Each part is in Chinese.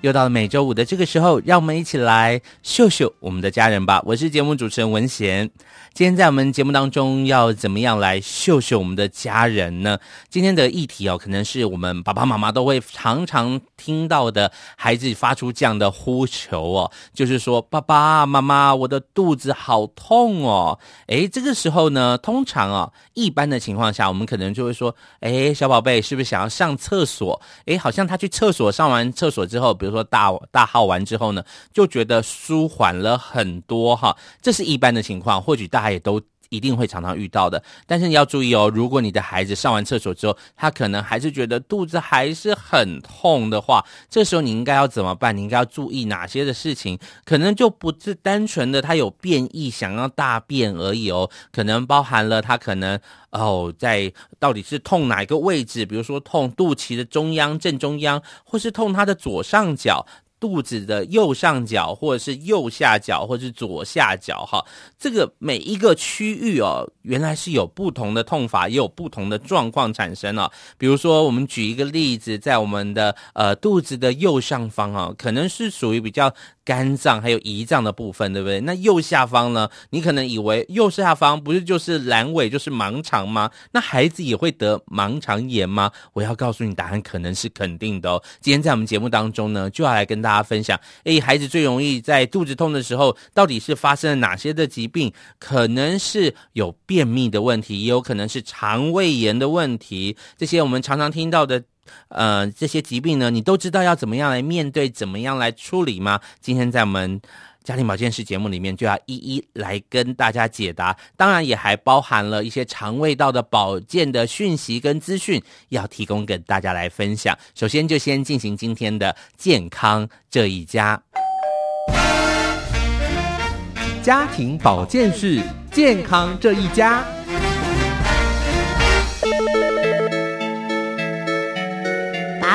又到了每周五的这个时候，让我们一起来秀秀我们的家人吧！我是节目主持人文贤。今天在我们节目当中要怎么样来秀秀我们的家人呢？今天的议题哦，可能是我们爸爸妈妈都会常常听到的孩子发出这样的呼求哦，就是说爸爸妈妈，我的肚子好痛哦。诶，这个时候呢，通常哦，一般的情况下，我们可能就会说，诶，小宝贝是不是想要上厕所？诶，好像他去厕所上完厕所之后，比如说大大号完之后呢，就觉得舒缓了很多哈。这是一般的情况，或许大家。也都一定会常常遇到的，但是你要注意哦，如果你的孩子上完厕所之后，他可能还是觉得肚子还是很痛的话，这时候你应该要怎么办？你应该要注意哪些的事情？可能就不是单纯的他有便意想要大便而已哦，可能包含了他可能哦，在到底是痛哪一个位置？比如说痛肚脐的中央正中央，或是痛他的左上角。肚子的右上角，或者是右下角，或者是左下角，哈，这个每一个区域哦，原来是有不同的痛法，也有不同的状况产生了。比如说，我们举一个例子，在我们的呃肚子的右上方啊，可能是属于比较。肝脏还有胰脏的部分，对不对？那右下方呢？你可能以为右下方不是就是阑尾，就是盲肠吗？那孩子也会得盲肠炎吗？我要告诉你，答案可能是肯定的哦。今天在我们节目当中呢，就要来跟大家分享，诶，孩子最容易在肚子痛的时候，到底是发生了哪些的疾病？可能是有便秘的问题，也有可能是肠胃炎的问题。这些我们常常听到的。呃，这些疾病呢，你都知道要怎么样来面对，怎么样来处理吗？今天在我们家庭保健室节目里面，就要一一来跟大家解答。当然，也还包含了一些肠胃道的保健的讯息跟资讯，要提供给大家来分享。首先，就先进行今天的健康这一家，家庭保健室健康这一家。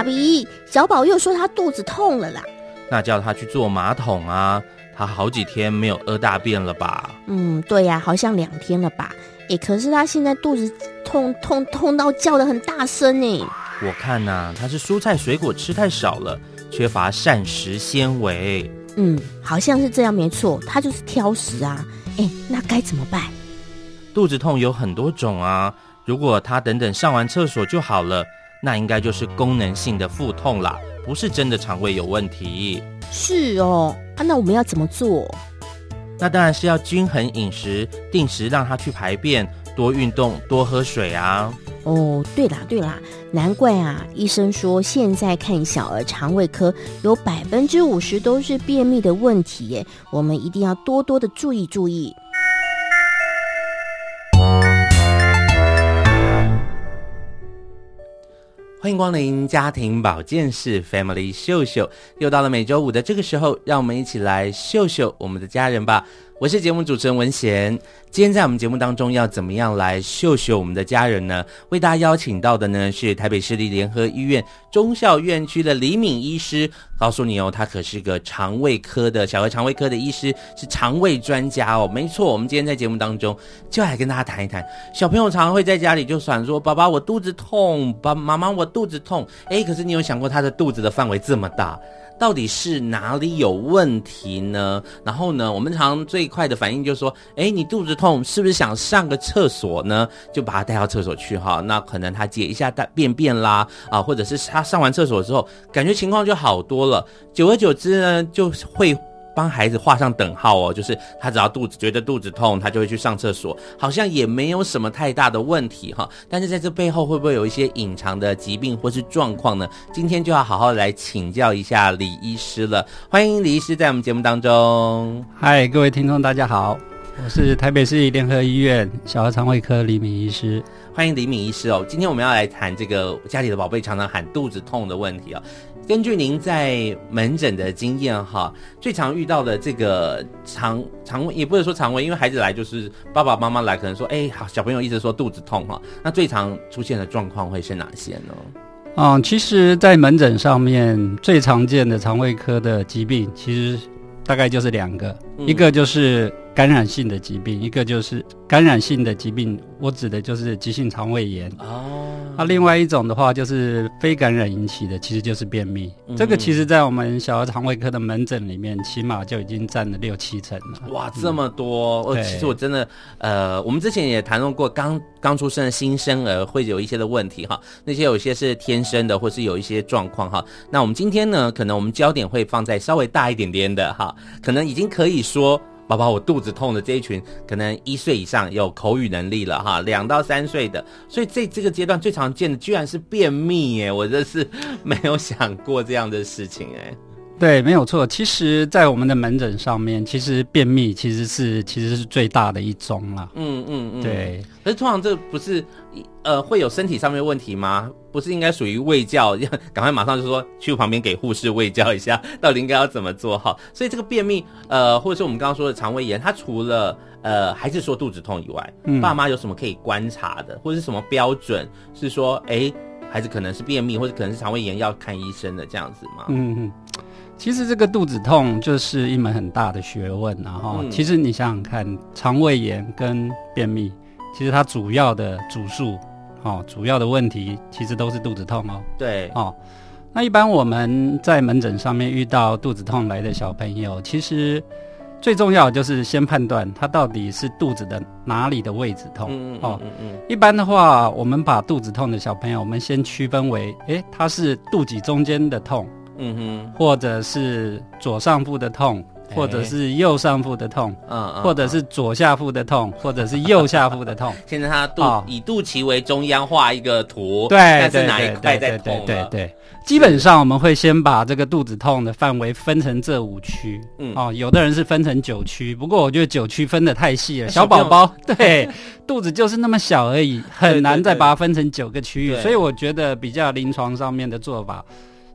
爸比，小宝又说他肚子痛了啦。那叫他去坐马桶啊！他好几天没有屙大便了吧？嗯，对呀，好像两天了吧？诶，可是他现在肚子痛痛痛到叫的很大声呢。我看呐，他是蔬菜水果吃太少了，缺乏膳食纤维。嗯，好像是这样，没错，他就是挑食啊。诶，那该怎么办？肚子痛有很多种啊，如果他等等上完厕所就好了。那应该就是功能性的腹痛啦，不是真的肠胃有问题。是哦，啊，那我们要怎么做？那当然是要均衡饮食，定时让他去排便，多运动，多喝水啊。哦，对啦对啦，难怪啊，医生说现在看小儿肠胃科有百分之五十都是便秘的问题耶，我们一定要多多的注意注意。欢迎光临家庭保健室 Family 秀秀，又到了每周五的这个时候，让我们一起来秀秀我们的家人吧。我是节目主持人文贤，今天在我们节目当中要怎么样来秀秀我们的家人呢？为大家邀请到的呢是台北市立联合医院中校院区的李敏医师，告诉你哦，他可是个肠胃科的小儿肠胃科的医师，是肠胃专家哦。没错，我们今天在节目当中就来跟大家谈一谈，小朋友常常会在家里就想说：“爸爸，我肚子痛；爸妈妈，我肚子痛。”诶，可是你有想过他的肚子的范围这么大？到底是哪里有问题呢？然后呢，我们常最快的反应就是说，哎，你肚子痛，是不是想上个厕所呢？就把他带到厕所去哈。那可能他解一下大便便啦，啊，或者是他上完厕所之后，感觉情况就好多了。久而久之呢，就会帮孩子画上等号哦，就是他只要肚子觉得肚子痛，他就会去上厕所，好像也没有什么太大的问题哈。但是在这背后会不会有一些隐藏的疾病或是状况呢？今天就要好好来请教一下李医师了。欢迎李医师在我们节目当中。嗨，各位听众，大家好，我是台北市联合医院小儿肠胃科李敏医师。欢迎李敏医师哦。今天我们要来谈这个家里的宝贝常常喊肚子痛的问题哦。根据您在门诊的经验哈，最常遇到的这个肠肠胃，也不是说肠胃，因为孩子来就是爸爸妈妈来，可能说，哎，好，小朋友一直说肚子痛哈，那最常出现的状况会是哪些呢？嗯，其实，在门诊上面最常见的肠胃科的疾病，其实大概就是两个，嗯、一个就是。感染性的疾病，一个就是感染性的疾病，我指的就是急性肠胃炎。哦，那另外一种的话，就是非感染引起的，其实就是便秘。嗯、这个其实，在我们小儿肠胃科的门诊里面，起码就已经占了六七成了。哇，这么多！我、嗯、其实我真的，呃，我们之前也谈论过，刚刚出生的新生儿会有一些的问题哈，那些有些是天生的，或是有一些状况哈。那我们今天呢，可能我们焦点会放在稍微大一点点的哈，可能已经可以说。宝宝，我肚子痛的这一群，可能一岁以上有口语能力了哈，两到三岁的，所以这这个阶段最常见的居然是便秘耶，我真是没有想过这样的事情哎。对，没有错。其实，在我们的门诊上面，其实便秘其实是其实是最大的一宗了。嗯嗯嗯，对。可是通常这不是呃会有身体上面问题吗？不是应该属于卫教，要 赶快马上就说去旁边给护士卫教一下，到底应该要怎么做好？所以这个便秘呃，或者是我们刚刚说的肠胃炎，它除了呃还是说肚子痛以外，嗯，爸妈有什么可以观察的，或者是什么标准是说，哎，孩子可能是便秘，或者可能是肠胃炎要看医生的这样子吗？嗯嗯。其实这个肚子痛就是一门很大的学问，然后其实你想想看，肠胃炎跟便秘，其实它主要的主诉，哦，主要的问题其实都是肚子痛哦。对，哦，那一般我们在门诊上面遇到肚子痛来的小朋友，其实最重要就是先判断他到底是肚子的哪里的位置痛。嗯嗯嗯嗯。一般的话，我们把肚子痛的小朋友，我们先区分为，诶，他是肚脐中间的痛。嗯哼，或者是左上腹的痛，或者是右上腹的痛，嗯，或者是左下腹的痛，或者是右下腹的痛。现在他肚以肚脐为中央画一个图，对，看是哪一块在痛。对对对，基本上我们会先把这个肚子痛的范围分成这五区。嗯，哦，有的人是分成九区，不过我觉得九区分的太细了，小宝宝 对肚子就是那么小而已，很难再把它分成九个区域，所以我觉得比较临床上面的做法。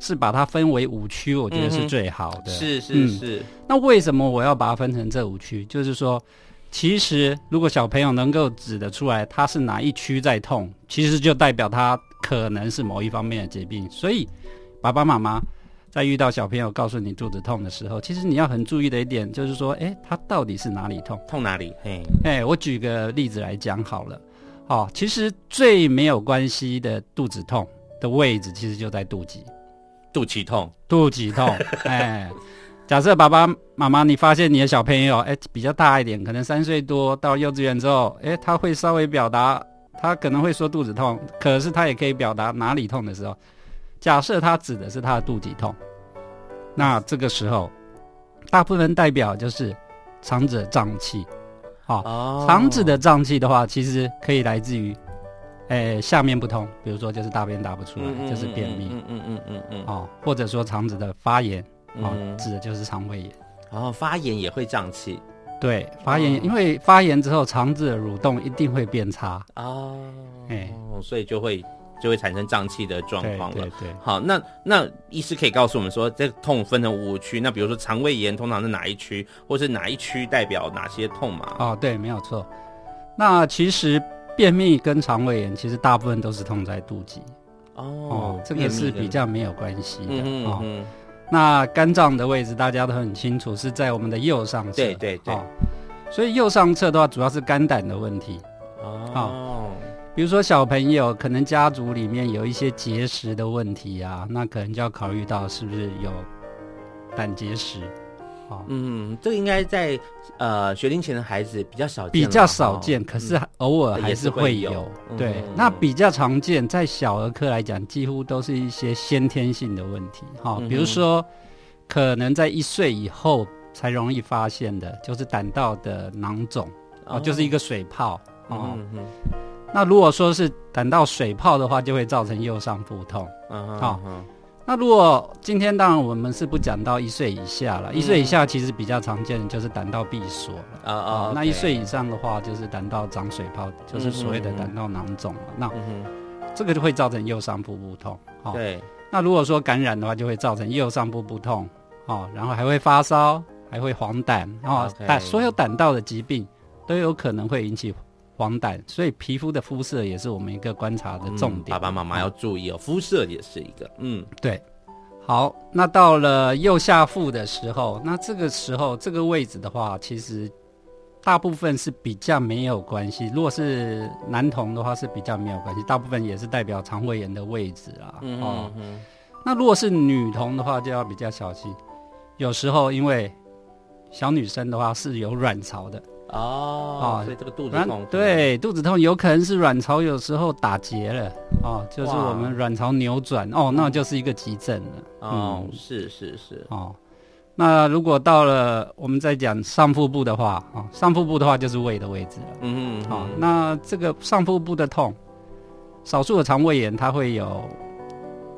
是把它分为五区，我觉得是最好的。是是是。那为什么我要把它分成这五区？就是说，其实如果小朋友能够指得出来他是哪一区在痛，其实就代表他可能是某一方面的疾病。所以，爸爸妈妈在遇到小朋友告诉你肚子痛的时候，其实你要很注意的一点就是说，哎，他到底是哪里痛？痛哪里？嘿，哎，我举个例子来讲好了。哦，其实最没有关系的肚子痛的位置，其实就在肚脐。肚脐痛，肚脐痛，哎，假设爸爸妈妈，你发现你的小朋友，哎，比较大一点，可能三岁多到幼稚园之后，哎，他会稍微表达，他可能会说肚子痛，可是他也可以表达哪里痛的时候，假设他指的是他的肚脐痛，那这个时候，大部分代表就是肠子的胀气，好、哦，肠子的胀气的话，其实可以来自于。诶，下面不通，比如说就是大便大不出来，嗯、就是便秘，嗯嗯嗯嗯嗯，哦，或者说肠子的发炎，哦，嗯、指的就是肠胃炎，然后、哦、发炎也会胀气，对，发炎，哦、因为发炎之后肠子的蠕动一定会变差。哦，哎。诶，所以就会就会产生胀气的状况了。对，对对，好，那那医师可以告诉我们说，这个痛分成五区，那比如说肠胃炎通常是哪一区，或是哪一区代表哪些痛嘛？哦，对，没有错，那其实。便秘跟肠胃炎其实大部分都是痛在肚脐哦，哦，这个是比较没有关系的、嗯嗯嗯、哦。那肝脏的位置大家都很清楚，是在我们的右上侧。对对对、哦。所以右上侧的话，主要是肝胆的问题哦，哦。比如说小朋友可能家族里面有一些结石的问题啊，那可能就要考虑到是不是有胆结石。嗯，这个应该在呃学龄前的孩子比较少见，比较少见，可是偶尔还是会有。嗯、对，嗯、那比较常见，在小儿科来讲，几乎都是一些先天性的问题。哈、比如说可能在一岁以后才容易发现的，就是胆道的囊肿哦，就是一个水泡哦。嗯嗯那如果说是胆道水泡的话，就会造成右上腹痛。嗯好那如果今天当然我们是不讲到一岁以下了，一岁以下其实比较常见的就是胆道闭锁了啊啊，那一岁以上的话就是胆道长水泡，就是所谓的胆道囊肿了。那这个就会造成右上腹部痛。哦，对。那如果说感染的话，就会造成右上腹部痛。哦，然后还会发烧，还会黄疸。哦，胆所有胆道的疾病都有可能会引起。黄疸，所以皮肤的肤色也是我们一个观察的重点。嗯、爸爸妈妈要注意哦，肤色也是一个。嗯，对。好，那到了右下腹的时候，那这个时候这个位置的话，其实大部分是比较没有关系。如果是男童的话，是比较没有关系，大部分也是代表肠胃炎的位置啊。嗯哦，嗯。那如果是女童的话，就要比较小心。有时候因为小女生的话是有卵巢的。哦，所以这个肚子痛，对，肚子痛有可能是卵巢有时候打结了，哦，就是我们卵巢扭转，哦，那就是一个急症了。哦，嗯、是是是，哦，那如果到了我们再讲上腹部的话，哦，上腹部的话就是胃的位置了。嗯嗯，好、哦，那这个上腹部的痛，少数的肠胃炎它会有。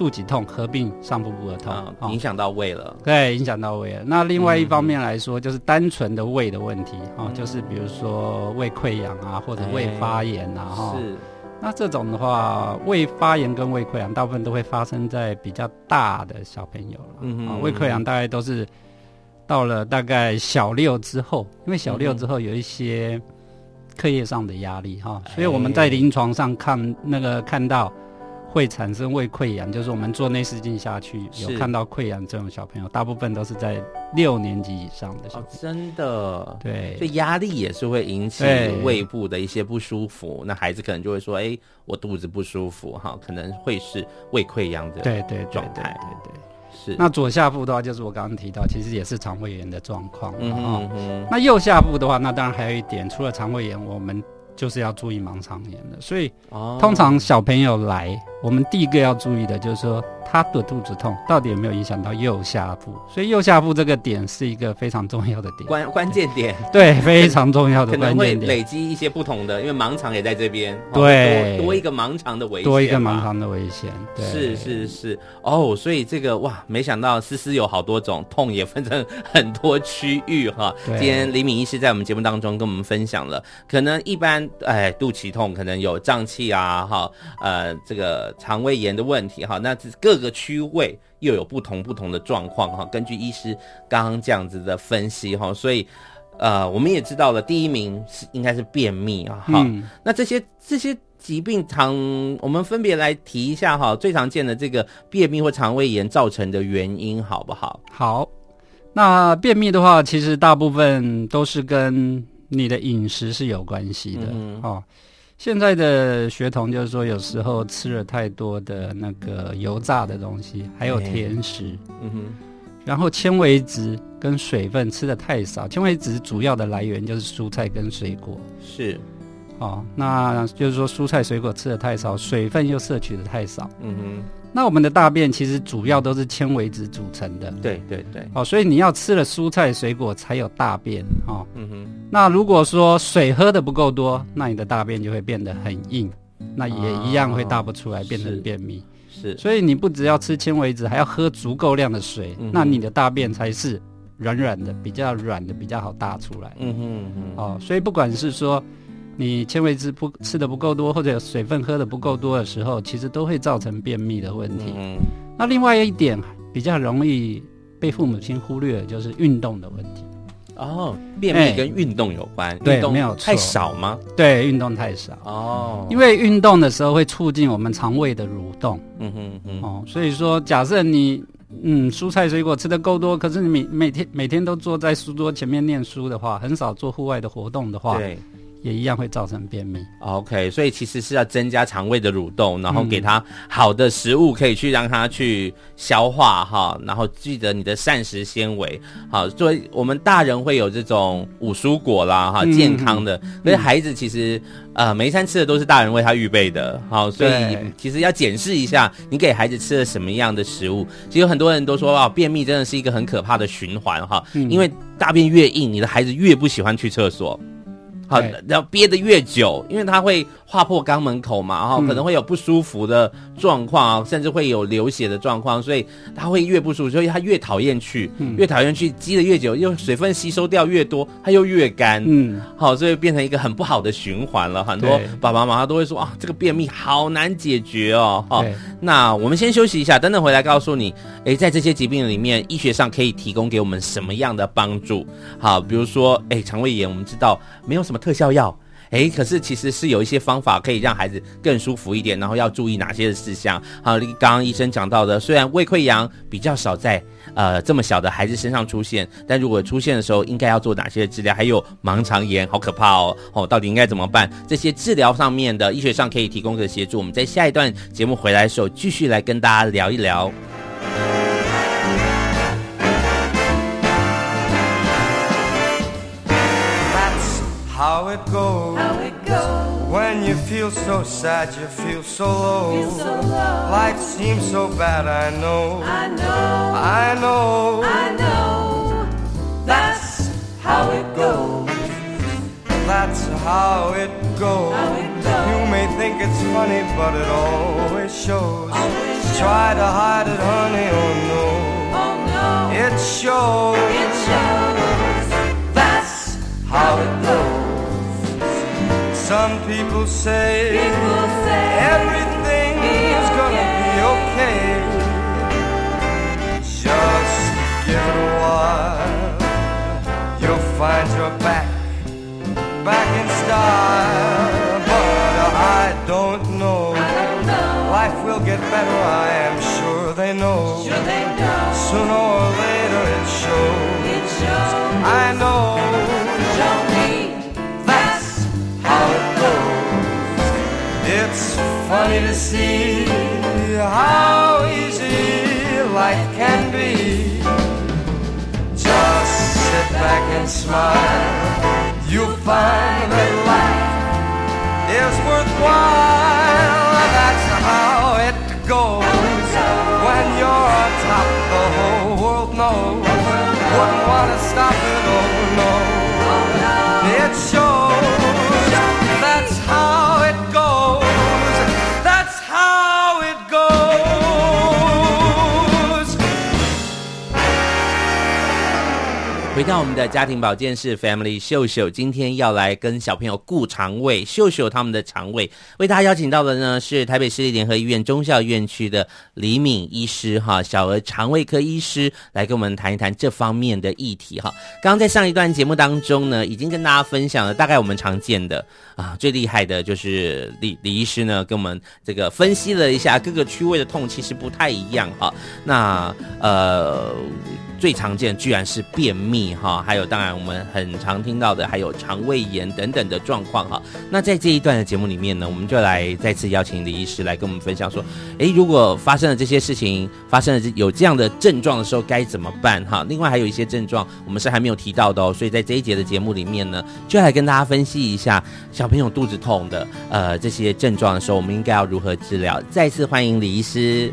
肚脐痛合并上腹部的痛，啊、影响到胃了。对，影响到胃了。那另外一方面来说，就是单纯的胃的问题啊、嗯，就是比如说胃溃疡啊，或者胃发炎啊。是。那这种的话，胃发炎跟胃溃疡大部分都会发生在比较大的小朋友了。嗯嗯。胃溃疡大概都是到了大概小六之后，因为小六之后有一些课业上的压力哈、欸，所以我们在临床上看那个看到。会产生胃溃疡，就是我们做内视镜下去有看到溃疡这种小朋友，大部分都是在六年级以上的小朋友。哦，真的，对，所以压力也是会引起胃部的一些不舒服。那孩子可能就会说：“哎，我肚子不舒服，哈，可能会是胃溃疡的对对状态。”对对，对，对，对，是。那左下腹的话，就是我刚刚提到，其实也是肠胃炎的状况。嗯嗯嗯。那右下腹的话，那当然还有一点，除了肠胃炎，我们。就是要注意盲肠炎的，所以通常小朋友来，我们第一个要注意的就是说他的肚子痛到底有没有影响到右下腹，所以右下腹这个点是一个非常重要的点，关关键点，对，非常重要的关键点，可能会累积一些不同的，因为盲肠也在这边，对，多，多一个盲肠的危险，多一个盲肠的危险，对，是是是，哦，所以这个哇，没想到思思有好多种痛，也分成很多区域哈。今天李敏医师在我们节目当中跟我们分享了，可能一般。哎，肚脐痛可能有胀气啊，哈，呃，这个肠胃炎的问题哈，那各个区位又有不同不同的状况哈。根据医师刚刚这样子的分析哈，所以呃，我们也知道了，第一名是应该是便秘啊，哈、嗯。那这些这些疾病常我们分别来提一下哈，最常见的这个便秘或肠胃炎造成的原因好不好？好，那便秘的话，其实大部分都是跟你的饮食是有关系的、嗯、哦。现在的学童就是说，有时候吃了太多的那个油炸的东西，还有甜食，嗯哼。然后纤维质跟水分吃的太少，纤维质主要的来源就是蔬菜跟水果，是。哦，那就是说蔬菜水果吃的太少，水分又摄取的太少，嗯哼。那我们的大便其实主要都是纤维质组成的，对对对，哦，所以你要吃了蔬菜水果才有大便，哦，嗯哼。那如果说水喝的不够多，那你的大便就会变得很硬，那也一样会大不出来，变成便秘。是，所以你不只要吃纤维质，还要喝足够量的水，那你的大便才是软软的，比较软的，比较好大出来。嗯哼嗯哼，哦，所以不管是说。你纤维质不吃的不够多，或者水分喝的不够多的时候，其实都会造成便秘的问题。嗯，那另外一点比较容易被父母亲忽略的就是运动的问题。哦，便秘跟运动有关？对，没有太少吗？对，运动太少。哦，因为运动的时候会促进我们肠胃的蠕动。嗯哼嗯。哦，所以说，假设你嗯蔬菜水果吃的够多，可是你每每天每天都坐在书桌前面念书的话，很少做户外的活动的话，对。也一样会造成便秘。OK，所以其实是要增加肠胃的蠕动，然后给它好的食物可以去让它去消化哈，然后记得你的膳食纤维好。所以我们大人会有这种五蔬果啦哈，健康的，所以孩子其实。呃，每一餐吃的都是大人为他预备的，好，所以其实要检视一下你给孩子吃了什么样的食物。其实很多人都说啊，便秘真的是一个很可怕的循环哈，因为大便越硬，你的孩子越不喜欢去厕所。好，然后憋得越久，因为它会划破肛门口嘛，然后可能会有不舒服的状况，甚至会有流血的状况，所以它会越不舒服，所以它越讨厌去，越讨厌去，积得越久，又水分吸收掉越多，它又越干，嗯，好，所以变成一个很不好的循环了。很多爸爸妈妈都会说啊，这个便秘好难解决哦。好，那我们先休息一下，等等回来告诉你，诶，在这些疾病里面，医学上可以提供给我们什么样的帮助？好，比如说，诶，肠胃炎，我们知道没有什么。特效药，哎，可是其实是有一些方法可以让孩子更舒服一点，然后要注意哪些的事项？好，刚刚医生讲到的，虽然胃溃疡比较少在呃这么小的孩子身上出现，但如果出现的时候，应该要做哪些治疗？还有盲肠炎，好可怕哦！哦，到底应该怎么办？这些治疗上面的医学上可以提供的协助，我们在下一段节目回来的时候，继续来跟大家聊一聊。How it goes, How it goes. When you feel so sad, you feel so low. Feel so low. Life seems so bad, I know. I know. I know. I know. That's how it goes. That's how it goes. How it goes. You may think it's funny, but it always shows. Always shows. Try to hide it, honey, oh no. Oh no. It shows. It shows. That's how it goes. Some people say, people say everything is okay. gonna be okay. Just give it a while. You'll find your back, back in style. But I don't know. I don't know. Life will get better, I am sure they know. Sure they know. Sooner or later it shows. It shows. I know. It's funny to see how easy life can be. Just sit back and smile. You'll find that life is worthwhile. That's how it goes. When you're on top, the whole world knows. Wouldn't want to stop it, oh no. 回到我们的家庭保健室，Family 秀秀，今天要来跟小朋友顾肠胃，秀秀他们的肠胃。为大家邀请到的呢是台北市立联合医院中校院区的李敏医师哈，小儿肠胃科医师，来跟我们谈一谈这方面的议题哈。刚刚在上一段节目当中呢，已经跟大家分享了大概我们常见的啊，最厉害的就是李李医师呢，跟我们这个分析了一下各个区位的痛其实不太一样哈。那呃。最常见居然是便秘哈，还有当然我们很常听到的还有肠胃炎等等的状况哈。那在这一段的节目里面呢，我们就来再次邀请李医师来跟我们分享说，诶，如果发生了这些事情，发生了有这样的症状的时候该怎么办哈？另外还有一些症状我们是还没有提到的哦，所以在这一节的节目里面呢，就来跟大家分析一下小朋友肚子痛的呃这些症状的时候，我们应该要如何治疗？再次欢迎李医师。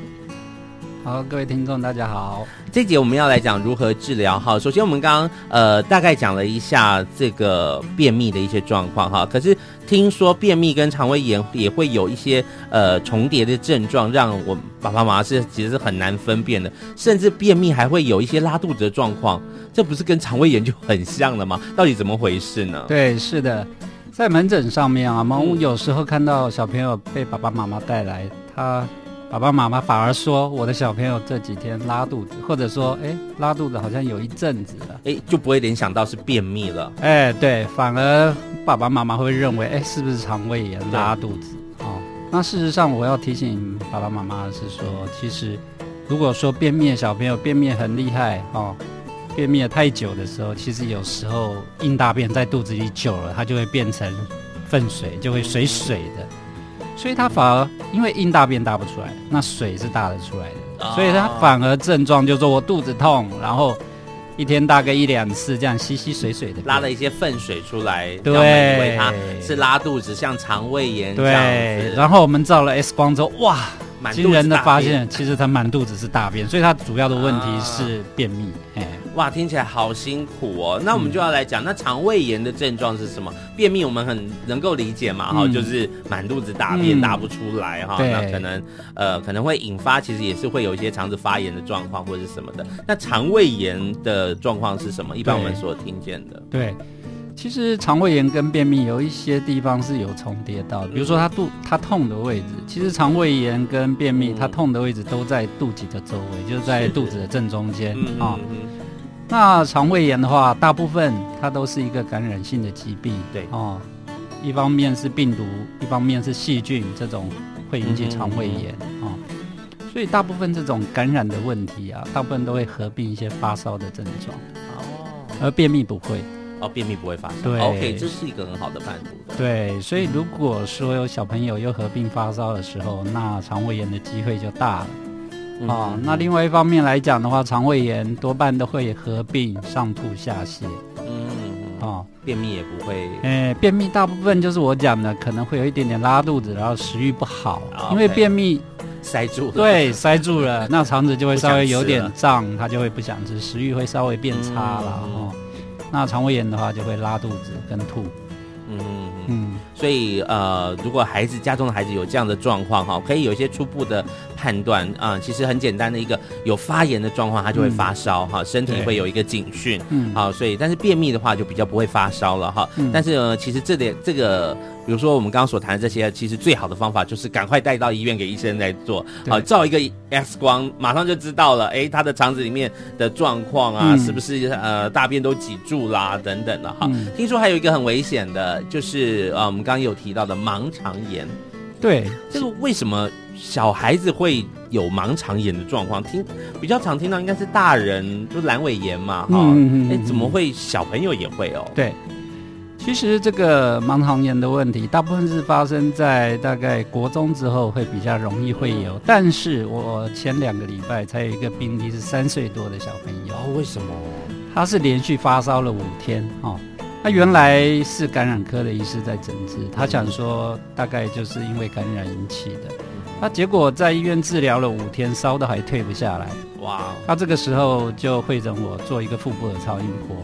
好，各位听众，大家好。这节我们要来讲如何治疗哈。首先，我们刚刚呃大概讲了一下这个便秘的一些状况哈。可是听说便秘跟肠胃炎也会有一些呃重叠的症状，让我爸爸妈妈是其实是很难分辨的。甚至便秘还会有一些拉肚子的状况，这不是跟肠胃炎就很像了吗？到底怎么回事呢？对，是的，在门诊上面啊，我们有时候看到小朋友被爸爸妈妈带来，他。爸爸妈妈反而说，我的小朋友这几天拉肚子，或者说，哎，拉肚子好像有一阵子了，哎，就不会联想到是便秘了，哎，对，反而爸爸妈妈会认为，哎，是不是肠胃炎拉肚子？哦，那事实上，我要提醒爸爸妈妈的是说，其实如果说便秘的小朋友便秘很厉害，哦，便秘的太久的时候，其实有时候硬大便在肚子里久了，它就会变成粪水，就会水水的。所以它反而因为硬大便大不出来，那水是大的出来的，哦、所以它反而症状就是说我肚子痛，然后一天大概一两次这样稀稀水水的拉了一些粪水出来，对，以为它是拉肚子，像肠胃炎这样子。对，然后我们照了 X 光之后，哇！惊人的发现，其实他满肚子是大便，所以他主要的问题是便秘。哎、啊，哇，听起来好辛苦哦。那我们就要来讲，嗯、那肠胃炎的症状是什么？便秘我们很能够理解嘛，哈、嗯，就是满肚子大便大不出来哈。嗯、那可能呃可能会引发，其实也是会有一些肠子发炎的状况或者是什么的。那肠胃炎的状况是什么？一般我们所听见的，对。其实肠胃炎跟便秘有一些地方是有重叠到的，比如说它肚它痛的位置，其实肠胃炎跟便秘它痛的位置都在肚脐的周围，就是在 肚子的正中间啊。那肠胃炎的话，大部分它都是一个感染性的疾病，对哦，一方面是病毒，一方面是细菌，这种会引起肠胃炎哦。所以大部分这种感染的问题啊，大部分都会合并一些发烧的症状哦，而便秘不会。哦，便秘不会发烧。对，OK，这是一个很好的判读。对，所以如果说有小朋友又合并发烧的时候，那肠胃炎的机会就大了。嗯、哦，那另外一方面来讲的话，肠胃炎多半都会合并上吐下泻。嗯，哦，便秘也不会。哎，便秘大部分就是我讲的，可能会有一点点拉肚子，然后食欲不好，哦、因为便秘塞住了。对，塞住了，那肠子就会稍微有点胀，它就会不想吃，食欲会稍微变差了。嗯、哦。那肠胃炎的话，就会拉肚子跟吐。嗯嗯嗯，所以呃，如果孩子家中的孩子有这样的状况哈，可以有一些初步的判断啊、呃。其实很简单的一个有发炎的状况，他就会发烧哈，嗯、身体会有一个警讯。嗯，好，所以但是便秘的话就比较不会发烧了哈。嗯、但是呢，其实这点这个。比如说我们刚刚所谈的这些，其实最好的方法就是赶快带到医院给医生来做，好照一个 X 光，马上就知道了，哎，他的肠子里面的状况啊，嗯、是不是呃大便都挤住啦等等的哈。嗯、听说还有一个很危险的，就是呃我们刚刚有提到的盲肠炎。对，这个为什么小孩子会有盲肠炎的状况？听比较常听到应该是大人，就阑尾炎嘛，哈、嗯，哎，怎么会小朋友也会哦？对。其实这个盲肠炎的问题，大部分是发生在大概国中之后会比较容易会有。但是我前两个礼拜才有一个病例是三岁多的小朋友，为什么？他是连续发烧了五天哦。他原来是感染科的医师在诊治，他想说大概就是因为感染引起的。他结果在医院治疗了五天，烧都还退不下来。哇！他这个时候就会诊我做一个腹部的超音波。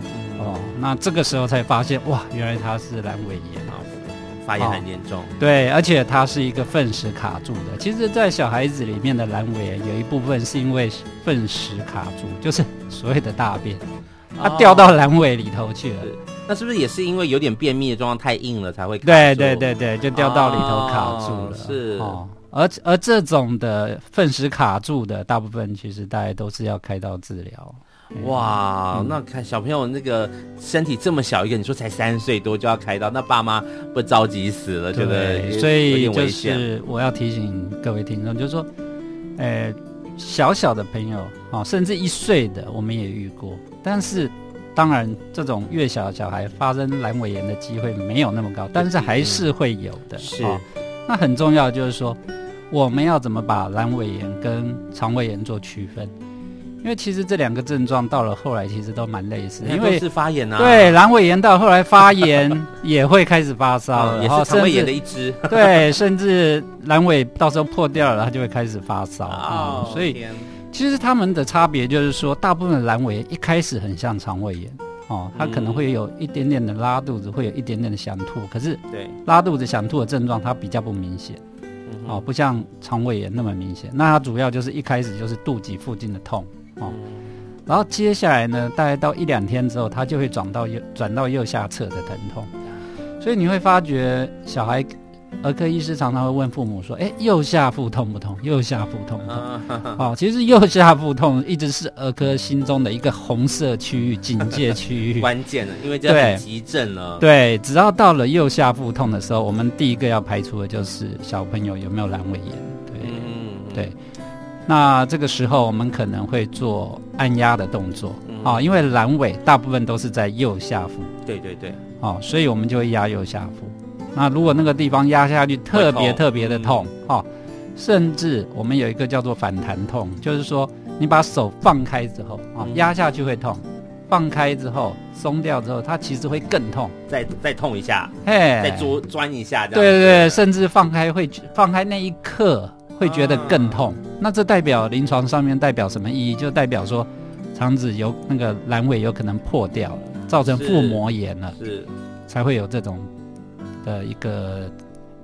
哦，那这个时候才发现，哇，原来他是阑尾炎啊，发炎很严重。哦。对，而且他是一个粪石卡住的。其实，在小孩子里面的阑尾炎，有一部分是因为粪石卡住，就是所谓的大便，它掉到阑尾里头去了。哦。那是不是也是因为有点便秘的状况太硬了才会卡住？对对对对，就掉到里头卡住了。哦，是。哦而而这种的粪石卡住的，大部分其实大家都是要开刀治疗。哇，嗯、那看小朋友那个身体这么小一个，你说才三岁多就要开刀，那爸妈不着急死了，对不对？所以就是我要提醒各位听众，就是说，呃，小小的朋友啊，甚至一岁的，我们也遇过。但是，当然，这种越小的小孩发生阑尾炎的机会没有那么高，但是还是会有的。嗯、是、哦，那很重要就是说。我们要怎么把阑尾炎跟肠胃炎做区分？因为其实这两个症状到了后来其实都蛮类似，因为是发炎啊。对，阑尾炎到后来发炎 也会开始发烧，嗯、也是肠胃炎的一支。对，甚至阑尾到时候破掉了，它就会开始发烧。哦、嗯，所以其实他们的差别就是说，大部分的阑尾炎一开始很像肠胃炎哦，它可能会有一点点的拉肚子，会有一点点的想吐，可是对拉肚子想吐的症状它比较不明显。哦，不像肠胃炎那么明显，那它主要就是一开始就是肚脐附近的痛哦，然后接下来呢，大概到一两天之后，它就会转到右转到右下侧的疼痛，所以你会发觉小孩。儿科医师常常会问父母说：“哎，右下腹痛不痛？右下腹痛不痛？”哦，其实右下腹痛一直是儿科心中的一个红色区域、警戒区域，关键的，因为这很急症了。对，只要到了右下腹痛的时候，我们第一个要排除的就是小朋友有没有阑尾炎。对，嗯、对。那这个时候我们可能会做按压的动作，啊、嗯，因为阑尾大部分都是在右下腹。对对对，哦，所以我们就会压右下腹。那如果那个地方压下去特别特别的痛，哈、嗯，甚至我们有一个叫做反弹痛，就是说你把手放开之后，啊，压下去会痛，放开之后松掉之后，它其实会更痛，再再痛一下，嘿，再钻钻一下，对对对，甚至放开会放开那一刻会觉得更痛。啊、那这代表临床上面代表什么意义？就代表说肠子有那个阑尾有可能破掉了。造成腹膜炎了，是，是才会有这种的一个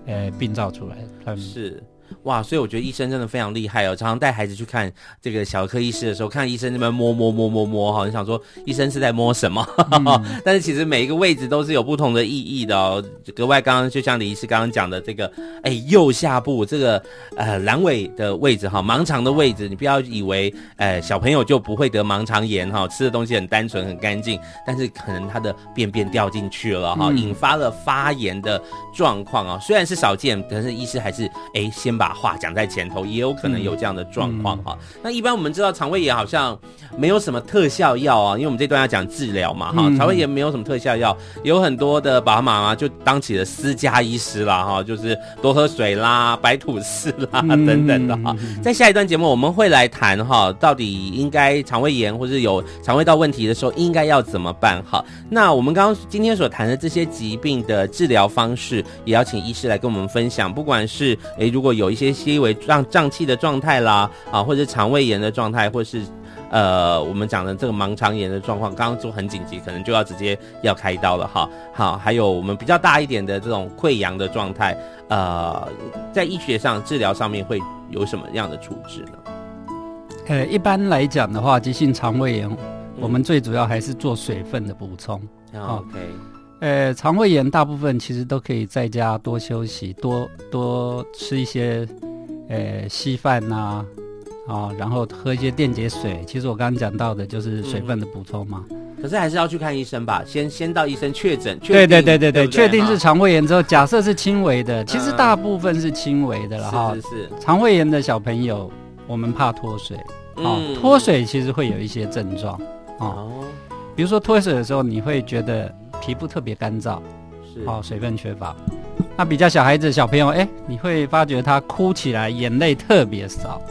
呃病灶出来。嗯是。哇，所以我觉得医生真的非常厉害哦。常常带孩子去看这个小儿科医师的时候，看医生那边摸摸摸摸摸哈，你想说医生是在摸什么？嗯、但是其实每一个位置都是有不同的意义的哦。格外刚刚就像李医师刚刚讲的这个，哎，右下部这个呃阑尾的位置哈，盲肠的位置，你不要以为哎小朋友就不会得盲肠炎哈，吃的东西很单纯很干净，但是可能他的便便掉进去了哈，引发了发炎的状况啊。虽然是少见，但是医师还是哎先。把话讲在前头，也有可能有这样的状况哈。那一般我们知道肠胃炎好像没有什么特效药啊，因为我们这段要讲治疗嘛哈。肠胃炎没有什么特效药，有很多的爸爸妈妈就当起了私家医师啦哈，就是多喝水啦、白吐司啦等等的哈。在下一段节目我们会来谈哈，到底应该肠胃炎或是有肠胃道问题的时候应该要怎么办哈。那我们刚刚今天所谈的这些疾病的治疗方式，也要请医师来跟我们分享。不管是诶如果有一些细微胀胀气的状态啦，啊，或者肠胃炎的状态，或是呃，我们讲的这个盲肠炎的状况，刚刚说很紧急，可能就要直接要开刀了哈。好，还有我们比较大一点的这种溃疡的状态，呃，在医学上治疗上面会有什么样的处置呢？呃，一般来讲的话，急性肠胃炎，我们最主要还是做水分的补充。嗯、OK。呃，肠胃炎大部分其实都可以在家多休息，多多吃一些，呃，稀饭呐，啊、哦，然后喝一些电解水。其实我刚刚讲到的就是水分的补充嘛。嗯、可是还是要去看医生吧，先先到医生确诊，确定对对对对对，确定是肠胃炎之后，哦、假设是轻微的，其实大部分是轻微的了哈。是是是。肠胃炎的小朋友，我们怕脱水，哦，嗯、脱水其实会有一些症状，哦，哦比如说脱水的时候，你会觉得。皮肤特别干燥，是哦，水分缺乏。那比较小孩子、小朋友，哎，你会发觉他哭起来眼泪特别少，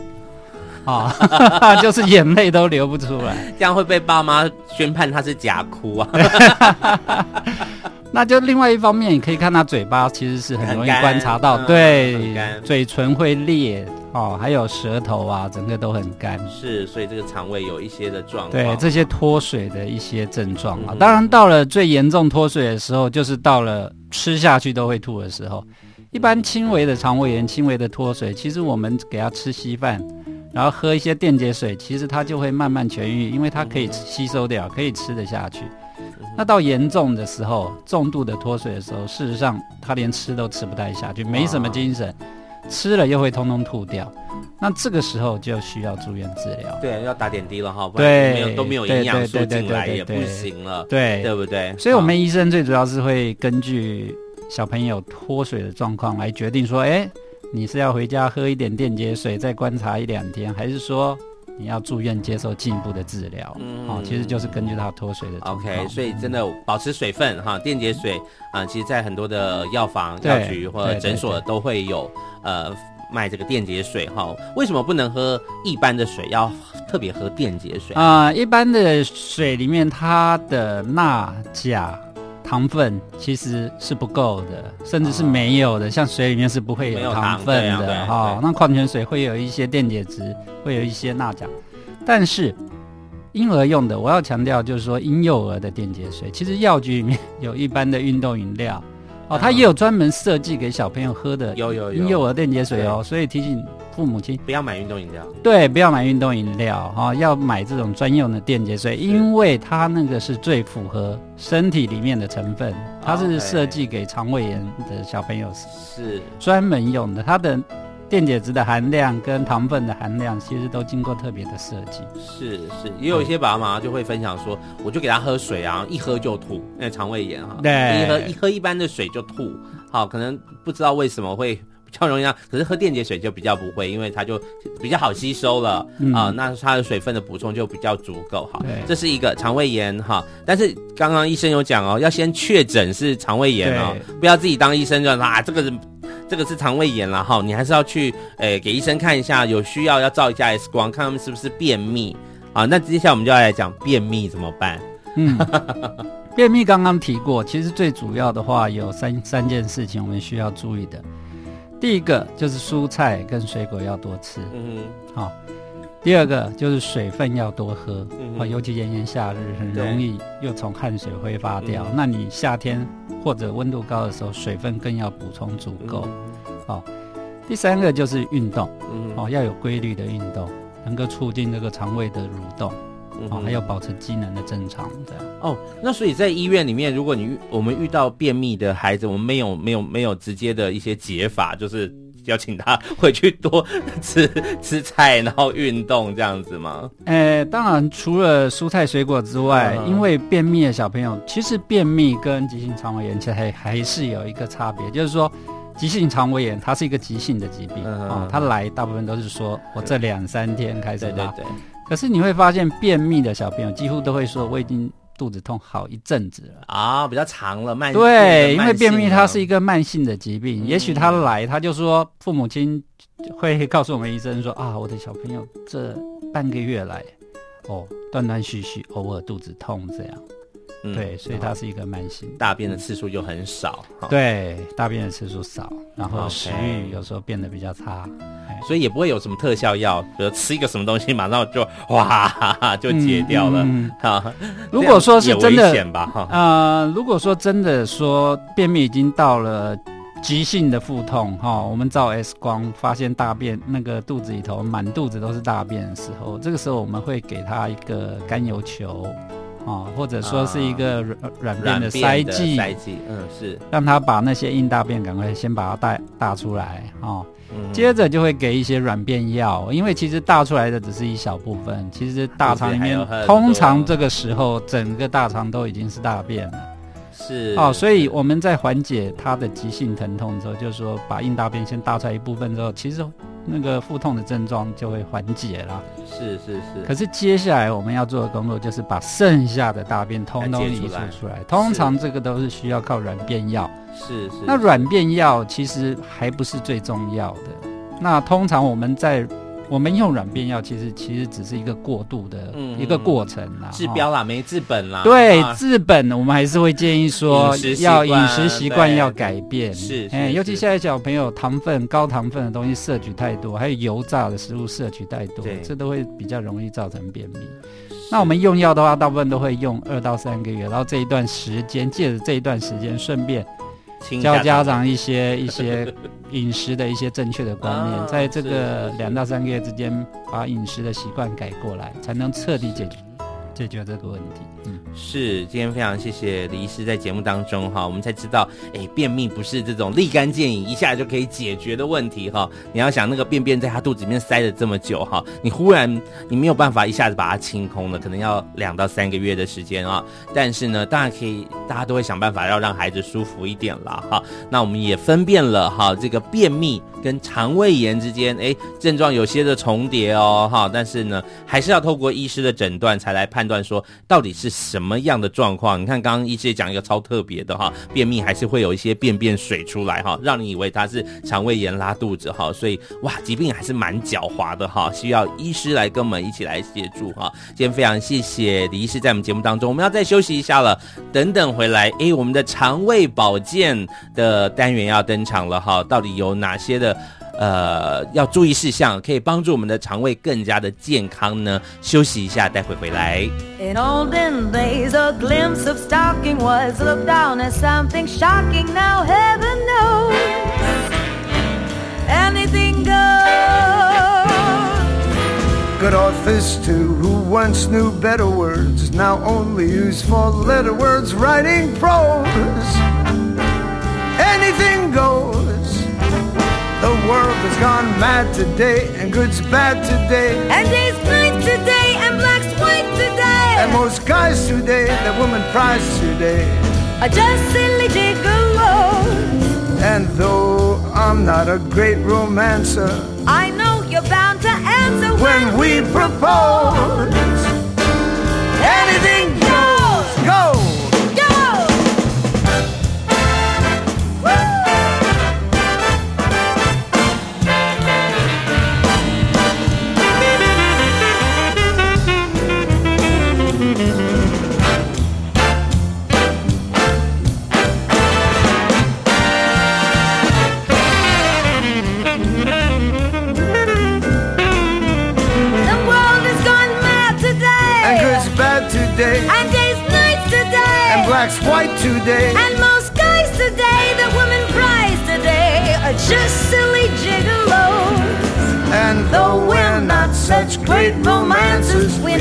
啊、哦，就是眼泪都流不出来，这样会被爸妈宣判他是假哭啊。那就另外一方面，你可以看他嘴巴其实是很容易观察到，对，嘴唇会裂。哦，还有舌头啊，整个都很干，是，所以这个肠胃有一些的状况，对，这些脱水的一些症状啊。嗯、当然，到了最严重脱水的时候，就是到了吃下去都会吐的时候。一般轻微的肠胃炎、轻微的脱水，其实我们给他吃稀饭，然后喝一些电解水，其实他就会慢慢痊愈，因为它可以吸收掉，可以吃得下去。那到严重的时候，重度的脱水的时候，事实上他连吃都吃不太下去，没什么精神。吃了又会通通吐掉，那这个时候就需要住院治疗。对，要打点滴了哈，不然没有都没有营养素进来也不行了，对，对不对？所以我们医生最主要是会根据小朋友脱水的状况来决定说，哎，你是要回家喝一点电解水，再观察一两天，还是说？你要住院接受进一步的治疗，嗯，哦，其实就是根据他脱水的。OK，所以真的保持水分哈，电解水啊，其实在很多的药房、药局或者诊所都会有呃卖这个电解水哈。为什么不能喝一般的水，要特别喝电解水啊？呃，一般的水里面它的钠、钾。糖分其实是不够的，甚至是没有的。哦、像水里面是不会有糖分的哈。那矿泉水会有一些电解质，会有一些钠钾。但是婴儿用的，我要强调就是说婴幼儿的电解水，其实药局里面有一般的运动饮料。哦，它也有专门设计给小朋友喝的，有有有婴幼儿电解水哦，所以提醒父母亲不要买运动饮料。对，不要买运动饮料哈，要买这种专用的电解水，因为它那个是最符合身体里面的成分，它是设计给肠胃炎的小朋友是专门用的，它的。电解质的含量跟糖分的含量，其实都经过特别的设计。是是，也有一些爸爸妈妈就会分享说，我就给他喝水啊，一喝就吐，因为肠胃炎哈。对，一喝一喝一般的水就吐，好，可能不知道为什么会比较容易让，可是喝电解水就比较不会，因为它就比较好吸收了啊、嗯呃，那它的水分的补充就比较足够哈。对这是一个肠胃炎哈，但是刚刚医生有讲哦，要先确诊是肠胃炎哦，不要自己当医生就啊这个是这个是肠胃炎了哈，你还是要去诶、欸、给医生看一下，有需要要照一下 X 光，看他们是不是便秘啊。那接下来我们就要来讲便秘怎么办？嗯，便秘刚刚提过，其实最主要的话有三三件事情我们需要注意的。第一个就是蔬菜跟水果要多吃，嗯好、哦。第二个就是水分要多喝，嗯哦，尤其炎炎夏日很容易又从汗水挥发掉。嗯、那你夏天或者温度高的时候，水分更要补充足够。好、嗯哦，第三个就是运动，嗯，哦，要有规律的运动，能够促进这个肠胃的蠕动。嗯、哦，还要保持机能的正常这样。哦，那所以在医院里面，如果你我们遇到便秘的孩子，我们没有没有没有直接的一些解法，就是要请他回去多吃 吃菜，然后运动这样子吗？呃，当然除了蔬菜水果之外，嗯、因为便秘的小朋友，其实便秘跟急性肠胃炎其实还还是有一个差别，就是说急性肠胃炎它是一个急性的疾病啊、嗯哦，它来大部分都是说我这两三天开始拉。对对对。可是你会发现，便秘的小朋友几乎都会说：“我已经肚子痛好一阵子了啊，比较长了，慢对，因为便秘它是一个慢性的疾病。嗯、也许他来，他就说父母亲会告诉我们医生说：啊，我的小朋友这半个月来，哦，断断续续，偶尔肚子痛这样。嗯、对，所以它是一个慢性，大便的次数就很少。嗯、对，大便的次数少，然后食欲有时候变得比较差。所以也不会有什么特效药，比如吃一个什么东西，马上就哇哈哈 就解掉了。嗯嗯、如果说是真的，哈、呃，如果说真的说便秘已经到了急性的腹痛哈，我们照 X 光发现大便那个肚子里头满肚子都是大便的时候，这个时候我们会给他一个甘油球啊，或者说是一个软软便的塞剂，塞剂，嗯，是。让他把那些硬大便赶快先把它带大出来啊。接着就会给一些软便药，因为其实大出来的只是一小部分，其实大肠里面通常这个时候整个大肠都已经是大便了。是哦，所以我们在缓解他的急性疼痛之后，就是说把硬大便先大出来一部分之后，其实那个腹痛的症状就会缓解了。是是是。可是接下来我们要做的工作就是把剩下的大便通通移除出来，通常这个都是需要靠软便药。是是。那软便药其实还不是最重要的。那通常我们在我们用软便药，其实其实只是一个过渡的一个过程啦，治标啦，没治本啦。对，治本我们还是会建议说要饮食习惯要改变。是，哎，尤其现在小朋友糖分高糖分的东西摄取太多，还有油炸的食物摄取太多，这都会比较容易造成便秘。那我们用药的话，大部分都会用二到三个月，然后这一段时间，借着这一段时间，顺便。教家长一些一些 饮食的一些正确的观念，在这个两到三个月之间，把饮食的习惯改过来，才能彻底解决解决这个问题。嗯，是，今天非常谢谢李医师在节目当中哈，我们才知道，哎，便秘不是这种立竿见影一下就可以解决的问题哈。你要想那个便便在他肚子里面塞了这么久哈，你忽然你没有办法一下子把它清空了，可能要两到三个月的时间啊。但是呢，当然可以，大家都会想办法要让孩子舒服一点了哈。那我们也分辨了哈，这个便秘跟肠胃炎之间，哎，症状有些的重叠哦哈，但是呢，还是要透过医师的诊断才来判断说到底是什么样的状况。你看刚刚医师也讲一个超特别的哈，便秘还是会有一些便便水出来哈，让你以为它是肠胃炎拉肚子哈，所以哇，疾病还是蛮狡猾的哈，需要医师来跟我们一起来协助哈。今天非常谢谢李医师在我们节目当中，我们要再休息一下了，等等回来，哎，我们的肠胃保健的单元要登场了哈，到底有哪些的？呃，要注意事项，可以帮助我们的肠胃更加的健康呢。休息一下，待会回来。In olden days, a glimpse of stocking was looked down as something shocking. Now heaven knows, anything goes. Good authors too, who once knew better words, now only use four letter words writing prose. Anything goes. The world has gone mad today, and good's bad today. And day's night today, and black's white today. And most guys today, that woman prize today, are just silly gigolos. And though I'm not a great romancer. I know you're bound to answer When we propose, anything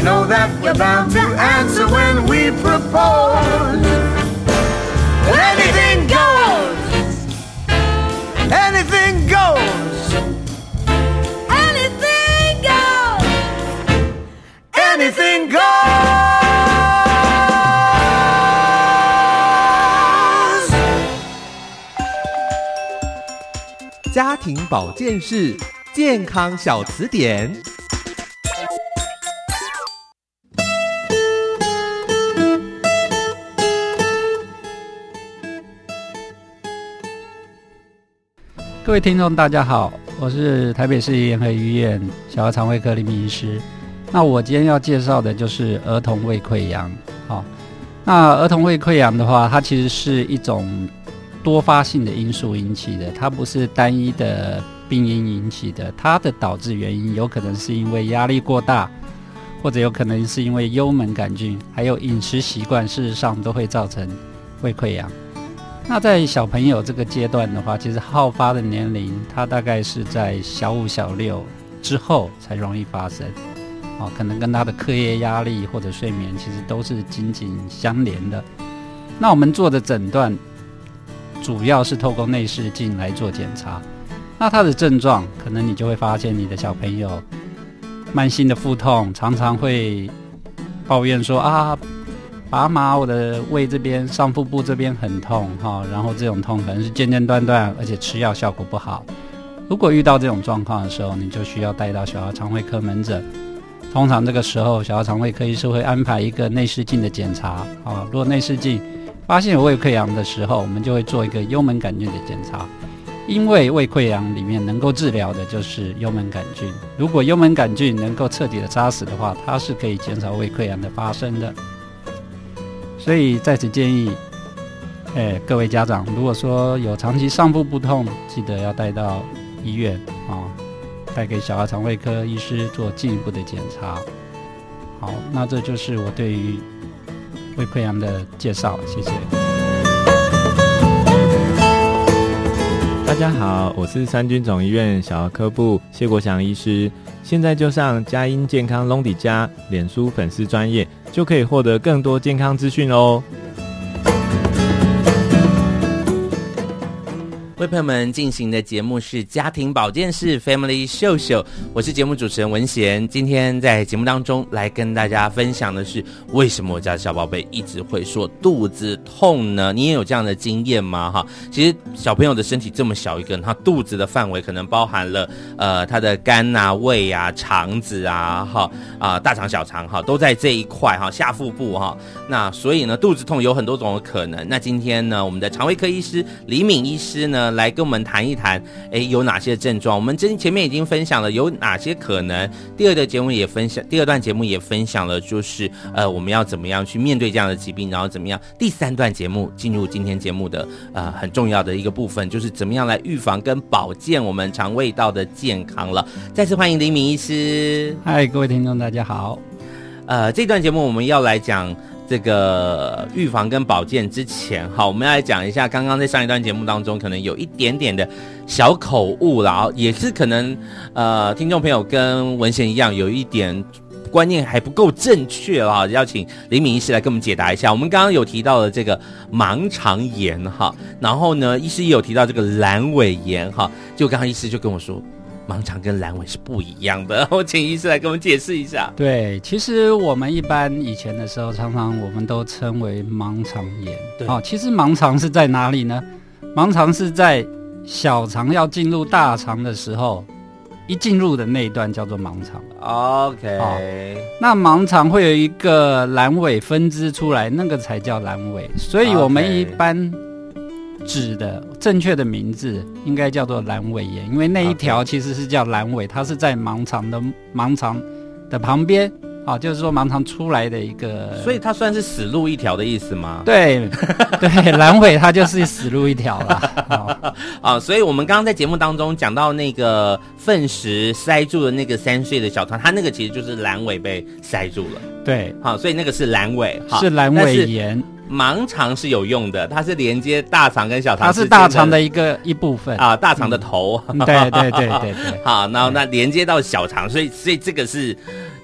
know that we're bound to answer when we propose. Anything goes. Anything goes. Anything goes. Anything goes. 家庭保健室健康小词典。 各位听众，大家好，我是台北市联合医院小儿肠胃科林明医师。那我今天要介绍的就是儿童胃溃疡。好，那儿童胃溃疡的话，它其实是一种多发性的因素引起的，它不是单一的病因引起的。它的导致原因有可能是因为压力过大，或者有可能是因为幽门杆菌，还有饮食习惯，事实上都会造成胃溃疡。那在小朋友这个阶段的话，其实好发的年龄，它大概是在小五、小六之后才容易发生，哦，可能跟他的课业压力或者睡眠其实都是紧紧相连的。那我们做的诊断，主要是透过内视镜来做检查。那他的症状，可能你就会发现你的小朋友慢性的腹痛，常常会抱怨说啊。爸妈，我的胃这边、上腹部这边很痛哈，然后这种痛可能是间间断断，而且吃药效果不好。如果遇到这种状况的时候，你就需要带到小儿肠胃科门诊。通常这个时候，小儿肠胃科医师会安排一个内视镜的检查啊。如果内视镜发现有胃溃疡的时候，我们就会做一个幽门杆菌的检查。因为胃溃疡里面能够治疗的就是幽门杆菌。如果幽门杆菌能够彻底的杀死的话，它是可以减少胃溃疡的发生的。所以在此建议，哎，各位家长，如果说有长期上腹部痛，记得要带到医院啊，带给小儿肠胃科医师做进一步的检查。好，那这就是我对于胃溃疡的介绍，谢谢。大家好，我是三军总医院小儿科部谢国祥医师，现在就上佳音健康隆迪家脸书粉丝专页。就可以获得更多健康资讯哦。为朋友们进行的节目是家庭保健室 Family 秀秀，我是节目主持人文贤。今天在节目当中来跟大家分享的是，为什么我家小宝贝一直会说肚子痛呢？你也有这样的经验吗？哈，其实小朋友的身体这么小一个，他肚子的范围可能包含了呃他的肝啊、胃啊、肠子啊、哈啊大肠、小肠哈，都在这一块哈下腹部哈。那所以呢，肚子痛有很多种的可能。那今天呢，我们的肠胃科医师李敏医师呢，来跟我们谈一谈，诶，有哪些症状？我们之前面已经分享了有哪些可能。第二的节目也分享，第二段节目也分享了，就是呃，我们要怎么样去面对这样的疾病，然后怎么样？第三段节目进入今天节目的呃很重要的一个部分，就是怎么样来预防跟保健我们肠胃道的健康了。再次欢迎李敏医师。嗨，各位听众，大家好。呃，这段节目我们要来讲。这个预防跟保健之前，哈，我们要来讲一下，刚刚在上一段节目当中，可能有一点点的小口误啦，也是可能呃，听众朋友跟文贤一样，有一点观念还不够正确了哈，要请李敏医师来跟我们解答一下。我们刚刚有提到了这个盲肠炎哈，然后呢，医师也有提到这个阑尾炎哈，就刚刚医师就跟我说。盲肠跟阑尾是不一样的，我请医师来给我们解释一下。对，其实我们一般以前的时候，常常我们都称为盲肠炎。对，哦，其实盲肠是在哪里呢？盲肠是在小肠要进入大肠的时候，一进入的那一段叫做盲肠。OK，、哦那盲肠会有一个阑尾分支出来，那个才叫阑尾。所以我们一般指的正确的名字应该叫做阑尾炎，因为那一条其实是叫阑尾，它是在盲肠的盲肠的旁边啊，就是说盲肠出来的一个。所以它算是死路一条的意思吗？对对，阑尾它就是死路一条了。哦 啊，所以我们刚刚在节目当中讲到那个粪石塞住的那个三岁的小团，它那个其实就是阑尾被塞住了。对，好，所以那个是阑尾，好是阑尾。炎，盲肠是有用的，它是连接大肠跟小肠它，是大肠的一个一部分。啊，大肠的头。嗯对对对对对。好，然后那连接到小肠，所以所以这个是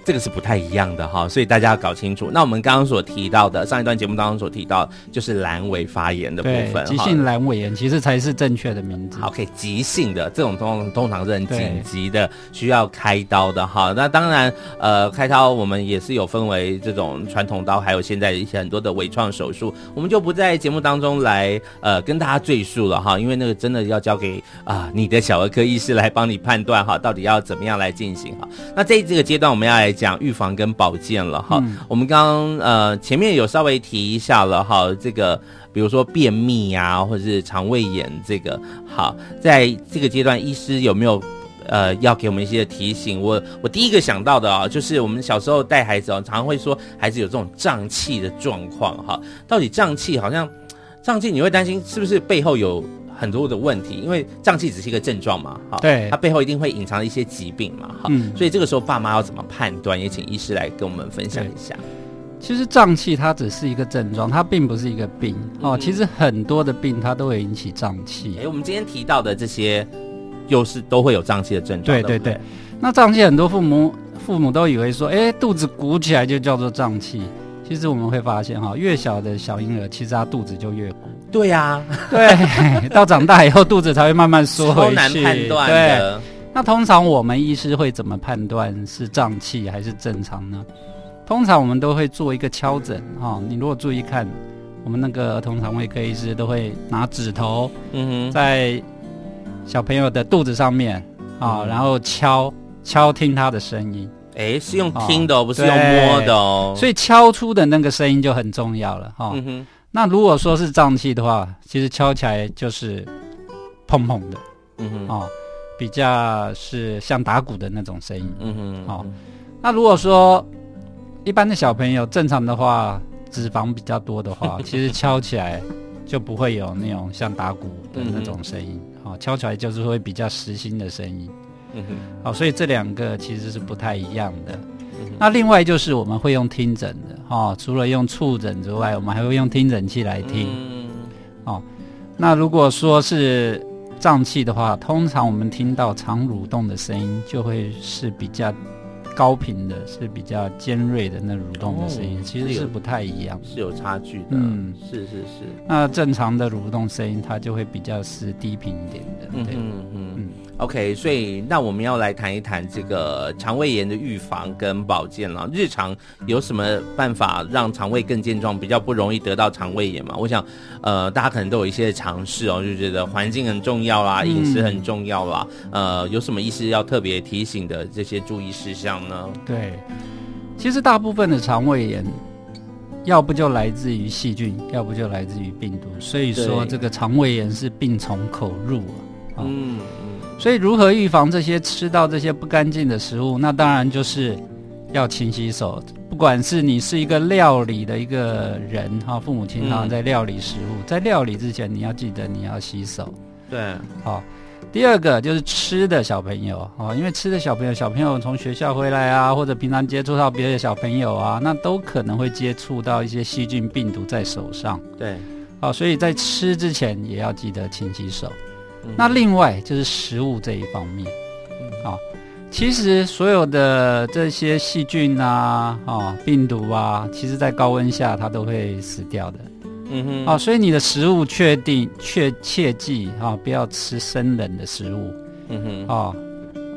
这个是不太一样的哈，所以大家要搞清楚。那我们刚刚所提到的上一段节目当中所提到，就是阑尾发炎的部对，分，急性阑尾炎其实才是正确的名字。好，可以急性的这种通通常是很紧急的，需要开刀的哈。那当然，呃，开刀我们也是有分为这种传统刀，还有现在一些很多的微创手术，我们就不在节目当中来呃跟大家赘述了哈，因为那个真的要交给啊、你的小儿科医师来帮你判断哈，到底要怎么样来进行哈。那在这个阶段我们要来讲预防跟保健了哈。嗯我们刚刚呃前面有稍微提一下了哈，这个。比如说便秘呀、或者是肠胃炎，这个好，在这个阶段，医师有没有呃要给我们一些提醒？我我第一个想到的啊，就是我们小时候带孩子哦，常常会说孩子有这种胀气的状况哈。到底胀气好像胀气，你会担心是不是背后有很多的问题？因为胀气只是一个症状嘛，哈，对它背后一定会隐藏一些疾病嘛，哈。嗯所以这个时候爸妈要怎么判断？也请医师来跟我们分享一下。其实胀气它只是一个症状，它并不是一个病哦。嗯其实很多的病它都会引起胀气哎，。我们今天提到的这些，又是都会有胀气的症状。对对对，那胀气很多父母父母都以为说，哎，肚子鼓起来就叫做胀气。其实我们会发现哈，越小的小婴儿，其实他肚子就越鼓。对呀、对，到长大以后肚子才会慢慢缩回去。难判断对，的。那通常我们医师会怎么判断是胀气还是正常呢？通常我们都会做一个敲诊哈。你如果注意看，我们那个儿童肠胃科医师都会拿指头嗯哼，在小朋友的肚子上面啊，嗯然后敲敲听他的声音，哎，是用听的不是用摸的哦。所以敲出的那个声音就很重要了哈。那如果说是胀气的话，其实敲起来就是砰砰的嗯哼，哦，比较是像打鼓的那种声音。嗯哼，好那如果说一般的小朋友正常的话，脂肪比较多的话，其实敲起来就不会有那种像打鼓的那种声音。好、敲起来就是会比较实心的声音。嗯哼，好，所以这两个其实是不太一样的。嗯那另外就是我们会用听诊的，哦，除了用触诊之外，我们还会用听诊器来听。嗯那如果说是胀气的话，通常我们听到肠蠕动的声音就会是比较高频的，是比较尖锐的那蠕动的声音，哦其实是不太一样。是有差距的。嗯是是是。那正常的蠕动声音，它就会比较是低频一点的。对，嗯嗯嗯嗯 OK，所以那我们要来谈一谈这个肠胃炎的预防跟保健了。日常有什么办法让肠胃更健壮，比较不容易得到肠胃炎嘛？我想，呃，大家可能都有一些尝试哦，就觉得环境很重要啦，饮食很重要啦。呃，有什么意思要特别提醒的这些注意事项呢？对，其实大部分的肠胃炎，要不就来自于细菌，要不就来自于病毒。所以说，这个肠胃炎是病从口入啊。啊嗯所以如何预防这些吃到这些不干净的食物？那当然就是要勤洗手。不管是你是一个料理的一个人哈，父母亲常常在料理食物，在料理之前你要记得你要洗手。对，好，第二个就是吃的小朋友哦，因为吃的小朋友，小朋友从学校回来啊，或者平常接触到别的小朋友啊，那都可能会接触到一些细菌、病毒在手上。对，好，所以在吃之前也要记得勤洗手。嗯那另外就是食物这一方面，啊，其实所有的这些细菌啊、啊病毒啊，其实在高温下它都会死掉的。嗯哼，啊，所以你的食物确定确切记啊，不要吃生冷的食物嗯哼，啊，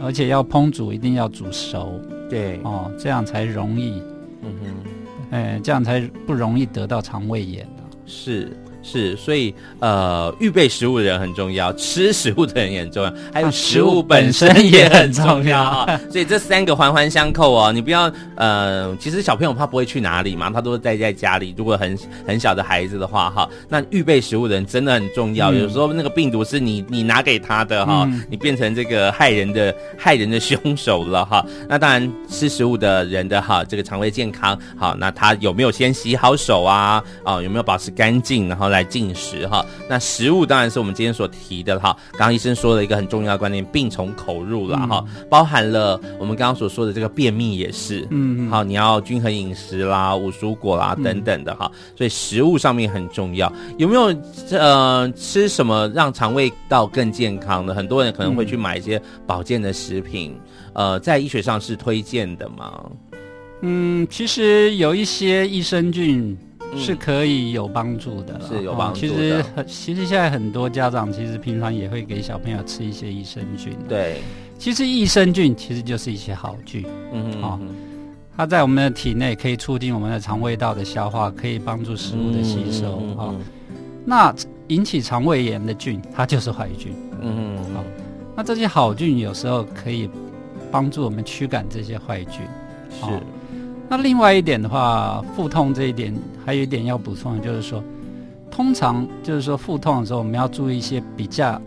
而且要烹煮一定要煮熟对，哦、这样才容易，嗯哼。哎，这样才不容易得到肠胃炎啊。是，是，所以呃，预备食物的人很重要，吃食物的人也很重要，还有食物本身也很重要啊。所以这三个环环相扣哦。你不要呃，其实小朋友他不会去哪里嘛，他都是待在家里。如果很很小的孩子的话哈，那预备食物的人真的很重要。嗯、有时候那个病毒是你你拿给他的哈，嗯、你变成这个害人的害人的凶手了哈。那当然吃食物的人的哈，这个肠胃健康好，那他有没有先洗好手啊？啊，有没有保持干净，然后来。来进食哈，那食物当然是我们今天所提的哈。刚刚医生说了一个很重要的观念，病从口入了哈，嗯、包含了我们刚刚所说的这个便秘也是，嗯，好，你要均衡饮食啦，五蔬果啦等等的哈。所以食物上面很重要，有没有呃吃什么让肠胃道更健康的？很多人可能会去买一些保健的食品，呃，在医学上是推荐的吗？嗯，其实有一些益生菌。是可以有帮助的，是有帮助的。其实很，其实现在很多家长其实平常也会给小朋友吃一些益生菌。对，其实益生菌其实就是一些好菌，嗯哼，哦，它在我们的体内可以促进我们的肠胃道的消化，可以帮助食物的吸收。哈，那引起肠胃炎的菌，它就是坏菌。嗯哼，好，那这些好菌有时候可以帮助我们驱赶这些坏菌。是。那另外一点的话，腹痛这一点还有一点要补充的，就是说，通常就是说腹痛的时候，我们要注意一些比较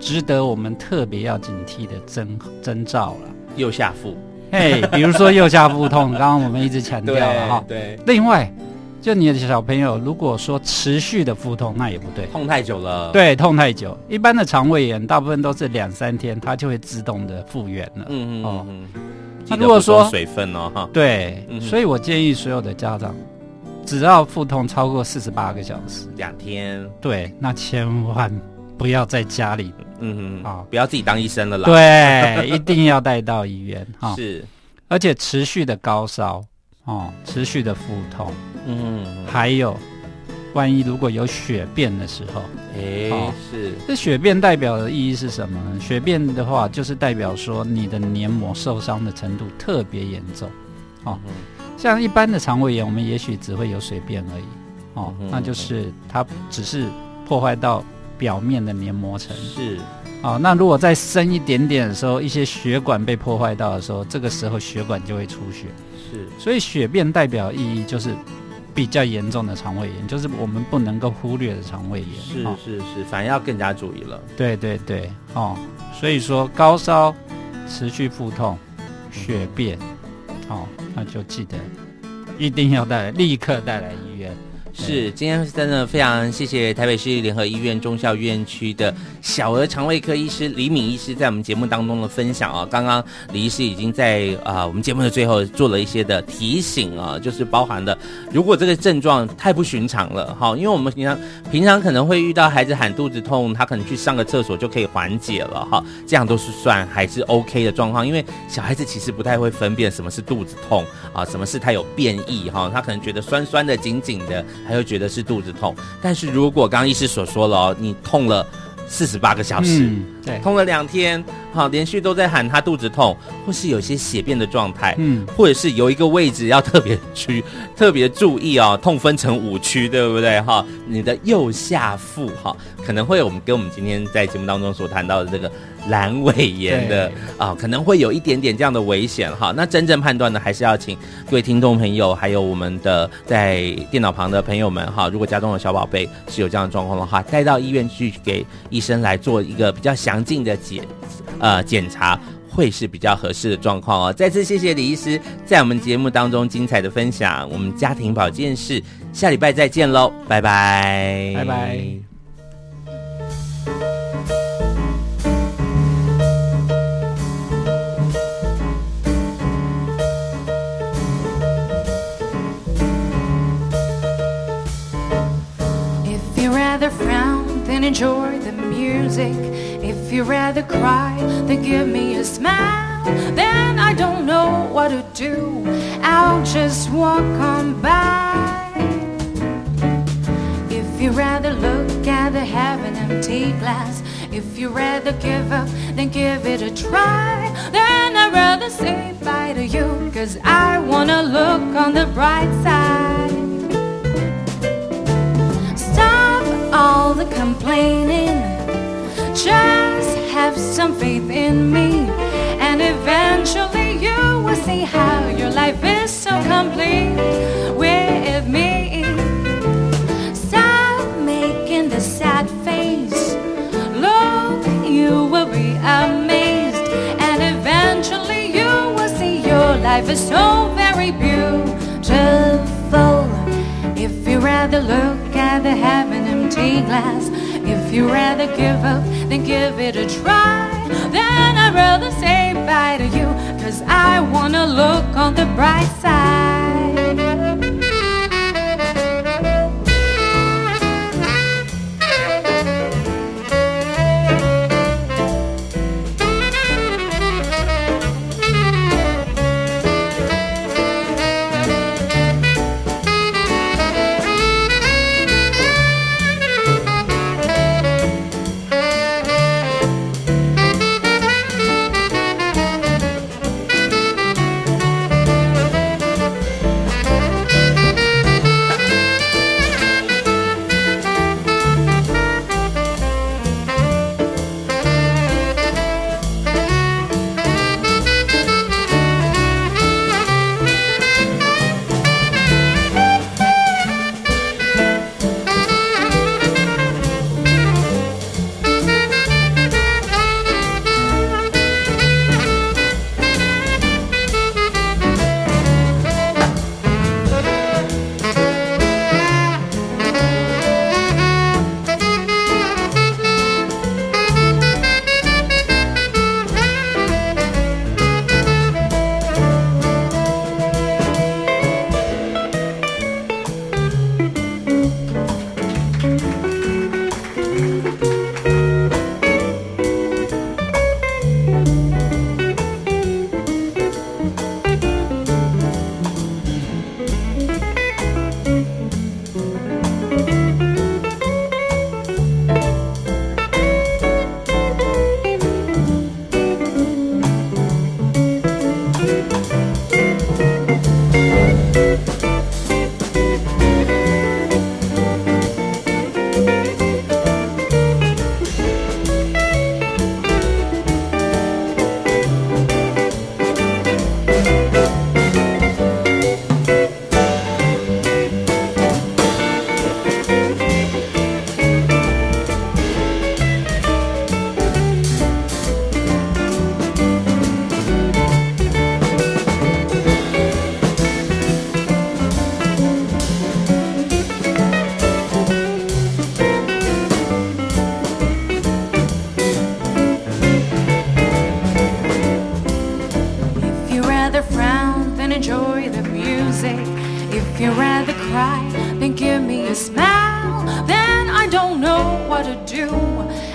值得我们特别要警惕的征征兆了。右下腹，嘿，比如说右下腹痛，刚刚我们一直强调了哈。对。另外，就你的小朋友如果说持续的腹痛，那也不对。痛太久了。对，痛太久，一般的肠胃炎大部分都是两三天，它就会自动的复原了。嗯嗯哦。那如果说水分哦，哈，对，嗯、所以我建议所有的家长，只要腹痛超过四十八个小时，两天，对，那千万不要在家里，嗯哼，啊、哦，不要自己当医生了啦，对，一定要带到医院，哈、哦，是，而且持续的高烧，哦，持续的腹痛，嗯哼，还有。万一如果有血便的时候，哎，哦、是。这血便代表的意义是什么呢？血便的话，就是代表说你的黏膜受伤的程度特别严重，哦，嗯、像一般的肠胃炎，我们也许只会有水便而已，哦，嗯、那就是它只是破坏到表面的黏膜层，是，哦，那如果再深一点点的时候，一些血管被破坏到的时候，这个时候血管就会出血，是，所以血便代表意义就是。比较严重的肠胃炎，就是我们不能够忽略的肠胃炎。是是是，反而要更加注意了。对对对，哦，所以说高烧、持续腹痛、血便，哦，那就记得一定要带来，立刻带来医院。是，今天是真的非常谢谢台北市联合医院中校院区的小儿肠胃科医师李敏医师在我们节目当中的分享啊。刚刚李医师已经在啊我们节目的最后做了一些的提醒啊，就是包含了如果这个症状太不寻常了，哈，因为我们平常平常可能会遇到孩子喊肚子痛，他可能去上个厕所就可以缓解了哈，这样都是算还是 OK 的状况，因为小孩子其实不太会分辨什么是肚子痛啊，什么是他有变异哈，他可能觉得酸酸的、紧紧的。还会觉得是肚子痛，但是如果刚刚医师所说了哦，你痛了四十八个小时，嗯、对，痛了两天，好，连续都在喊他肚子痛，或是有些血便的状态，嗯，或者是有一个位置要特别去特别注意哦，痛分成五区，对不对？哈，你的右下腹哈，可能会有我们跟我们今天在节目当中所谈到的这个。阑尾炎的啊、哦，可能会有一点点这样的危险哈。那真正判断呢，还是要请各位听众朋友，还有我们的在电脑旁的朋友们哈。如果家中的小宝贝是有这样的状况的话，带到医院去给医生来做一个比较详尽的检呃检查，会是比较合适的状况哦。再次谢谢李医师在我们节目当中精彩的分享。我们家庭保健室下礼拜再见喽，拜拜，拜拜。then enjoy the music. If you rather cry, then give me a smile. Then I don't know what to do. I'll just walk on by. If you rather look at the an empty glass. If you rather give up, then give it a try. Then I'd rather say bye to you. Cause I wanna look on the bright side. Stop all the complaining. Just have some faith in me, and eventually you will see how your life is so complete with me. Stop making the sad face. Look, you will be amazed, and eventually you will see your life is so very beautiful. If you rather look at the an empty glass, if you rather give up, than give it a try. Then I'd rather say bye to you, cause I wanna look on the bright side. Then give me a smile. Then I don't know what to do.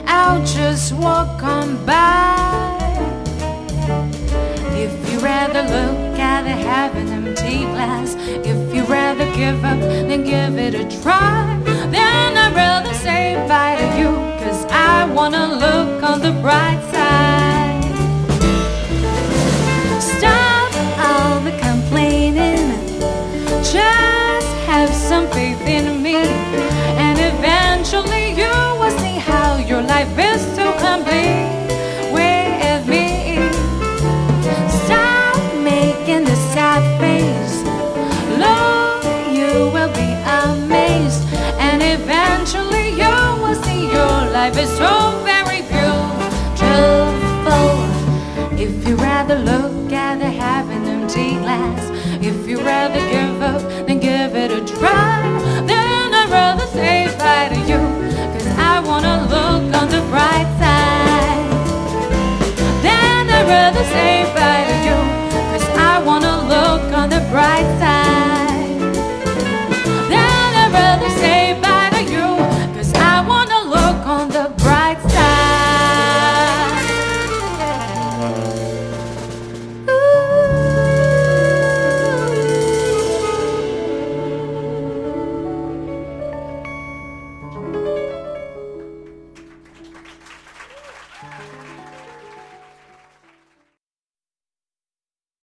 I'll just walk on by. If you rather look at the an empty glass, if you rather give up, then give it a try. Then I'd rather say bye to you, cause I wanna look on the bright side. Life is so very beautiful. If you rather look at the half an empty glass, if you rather give up, then give it a try. Then I'd rather say bye to you, cause I wanna look on the bright side. Then I'd rather say bye